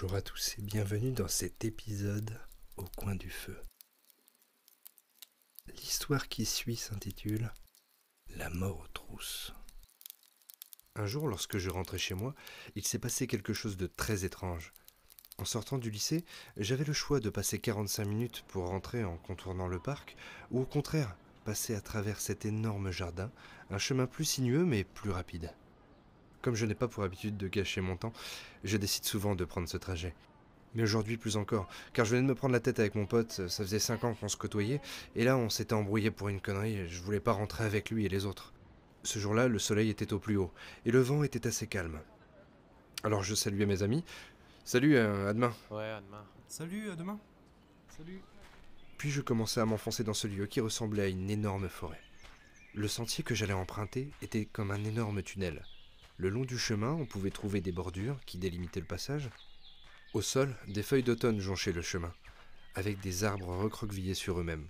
Bonjour à tous et bienvenue dans cet épisode au coin du feu. L'histoire qui suit s'intitule La mort aux trousses. Un jour, lorsque je rentrais chez moi, il s'est passé quelque chose de très étrange. En sortant du lycée, j'avais le choix de passer 45 minutes pour rentrer en contournant le parc, ou au contraire, passer à travers cet énorme jardin, un chemin plus sinueux mais plus rapide. Comme je n'ai pas pour habitude de gâcher mon temps, je décide souvent de prendre ce trajet. Mais aujourd'hui plus encore, car je venais de me prendre la tête avec mon pote, ça faisait cinq ans qu'on se côtoyait, et là on s'était embrouillé pour une connerie, et je voulais pas rentrer avec lui et les autres. Ce jour-là, le soleil était au plus haut, et le vent était assez calme. Alors je saluais mes amis. Salut, euh, à demain. Ouais, à demain. Salut, à demain. Salut. Puis je commençais à m'enfoncer dans ce lieu qui ressemblait à une énorme forêt. Le sentier que j'allais emprunter était comme un énorme tunnel. Le long du chemin, on pouvait trouver des bordures qui délimitaient le passage. Au sol, des feuilles d'automne jonchaient le chemin, avec des arbres recroquevillés sur eux-mêmes.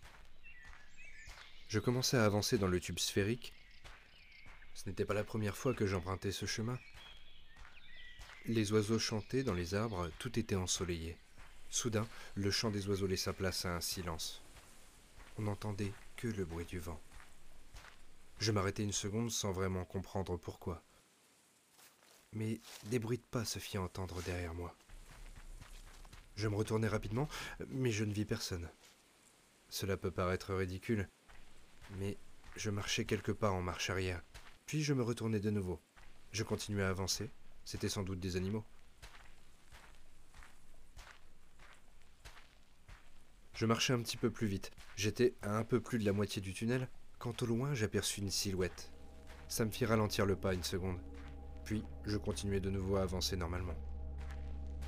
Je commençais à avancer dans le tube sphérique. Ce n'était pas la première fois que j'empruntais ce chemin. Les oiseaux chantaient dans les arbres, tout était ensoleillé. Soudain, le chant des oiseaux laissa place à un silence. On n'entendait que le bruit du vent. Je m'arrêtai une seconde sans vraiment comprendre pourquoi mais des bruits de pas se firent entendre derrière moi. Je me retournai rapidement, mais je ne vis personne. Cela peut paraître ridicule, mais je marchais quelques pas en marche arrière, puis je me retournai de nouveau. Je continuai à avancer, c'était sans doute des animaux. Je marchais un petit peu plus vite. J'étais à un peu plus de la moitié du tunnel, quand au loin j'aperçus une silhouette. Ça me fit ralentir le pas une seconde. Puis, je continuais de nouveau à avancer normalement.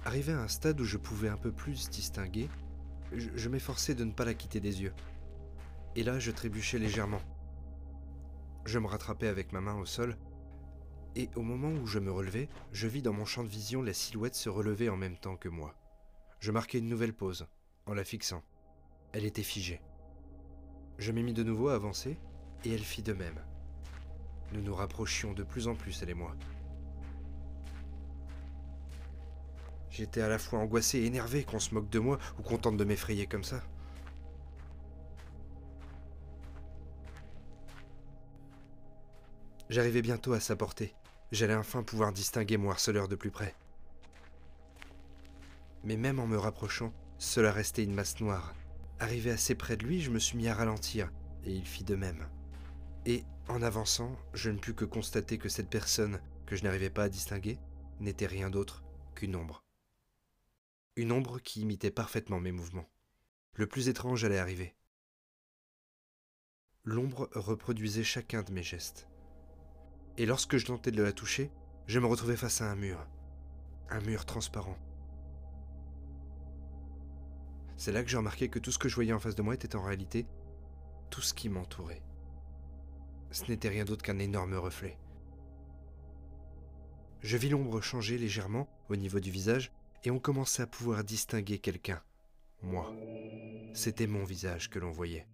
Arrivé à un stade où je pouvais un peu plus distinguer, je, m'efforçais de ne pas la quitter des yeux. Et là, je trébuchais légèrement. Je me rattrapais avec ma main au sol, et au moment où je me relevais, je vis dans mon champ de vision la silhouette se relever en même temps que moi. Je marquai une nouvelle pause, en la fixant. Elle était figée. Je m'ai mis de nouveau à avancer, et elle fit de même. Nous nous rapprochions de plus en plus, elle et moi. J'étais à la fois angoissé et énervé qu'on se moque de moi ou qu'on de m'effrayer comme ça. J'arrivais bientôt à sa portée. J'allais enfin pouvoir distinguer mon harceleur de plus près. Mais même en me rapprochant, cela restait une masse noire. Arrivé assez près de lui, je me suis mis à ralentir, et il fit de même. Et, en avançant, je ne pus que constater que cette personne, que je n'arrivais pas à distinguer, n'était rien d'autre qu'une ombre. Une ombre qui imitait parfaitement mes mouvements. Le plus étrange allait arriver. L'ombre reproduisait chacun de mes gestes. Et lorsque je tentais de la toucher, je me retrouvais face à un mur. Un mur transparent. C'est là que j'ai remarqué que tout ce que je voyais en face de moi était en réalité tout ce qui m'entourait. Ce n'était rien d'autre qu'un énorme reflet. Je vis l'ombre changer légèrement au niveau du visage et on commençait à pouvoir distinguer quelqu'un. Moi. C'était mon visage que l'on voyait.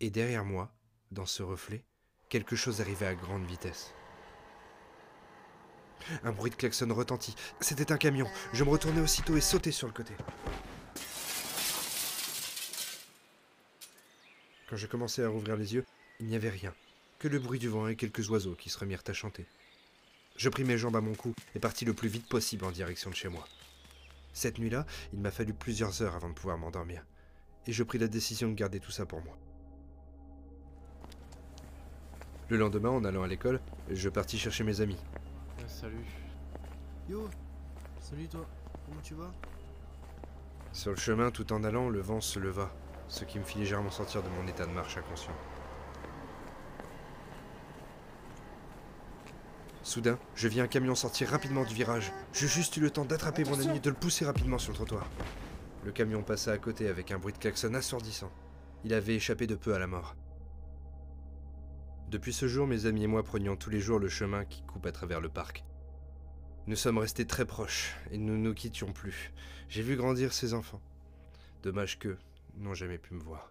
Et derrière moi, dans ce reflet, quelque chose arrivait à grande vitesse. Un bruit de klaxon retentit. C'était un camion. Je me retournai aussitôt et sautai sur le côté. Quand je commençais à rouvrir les yeux, il n'y avait rien, que le bruit du vent et quelques oiseaux qui se remirent à chanter. Je pris mes jambes à mon cou et partis le plus vite possible en direction de chez moi. Cette nuit-là, il m'a fallu plusieurs heures avant de pouvoir m'endormir, et je pris la décision de garder tout ça pour moi. Le lendemain, en allant à l'école, je partis chercher mes amis. Ah, salut. Yo, salut toi. Comment tu vas? Sur le chemin, tout en allant, le vent se leva, ce qui me fit légèrement sortir de mon état de marche inconscient. Soudain, je vis un camion sortir rapidement du virage. J'ai juste eu le temps d'attraper mon ami et de le pousser rapidement sur le trottoir. Le camion passa à côté avec un bruit de klaxon assourdissant. Il avait échappé de peu à la mort. Depuis ce jour, mes amis et moi prenions tous les jours le chemin qui coupe à travers le parc. Nous sommes restés très proches et nous ne nous quittions plus. J'ai vu grandir ces enfants. Dommage qu'eux n'ont jamais pu me voir.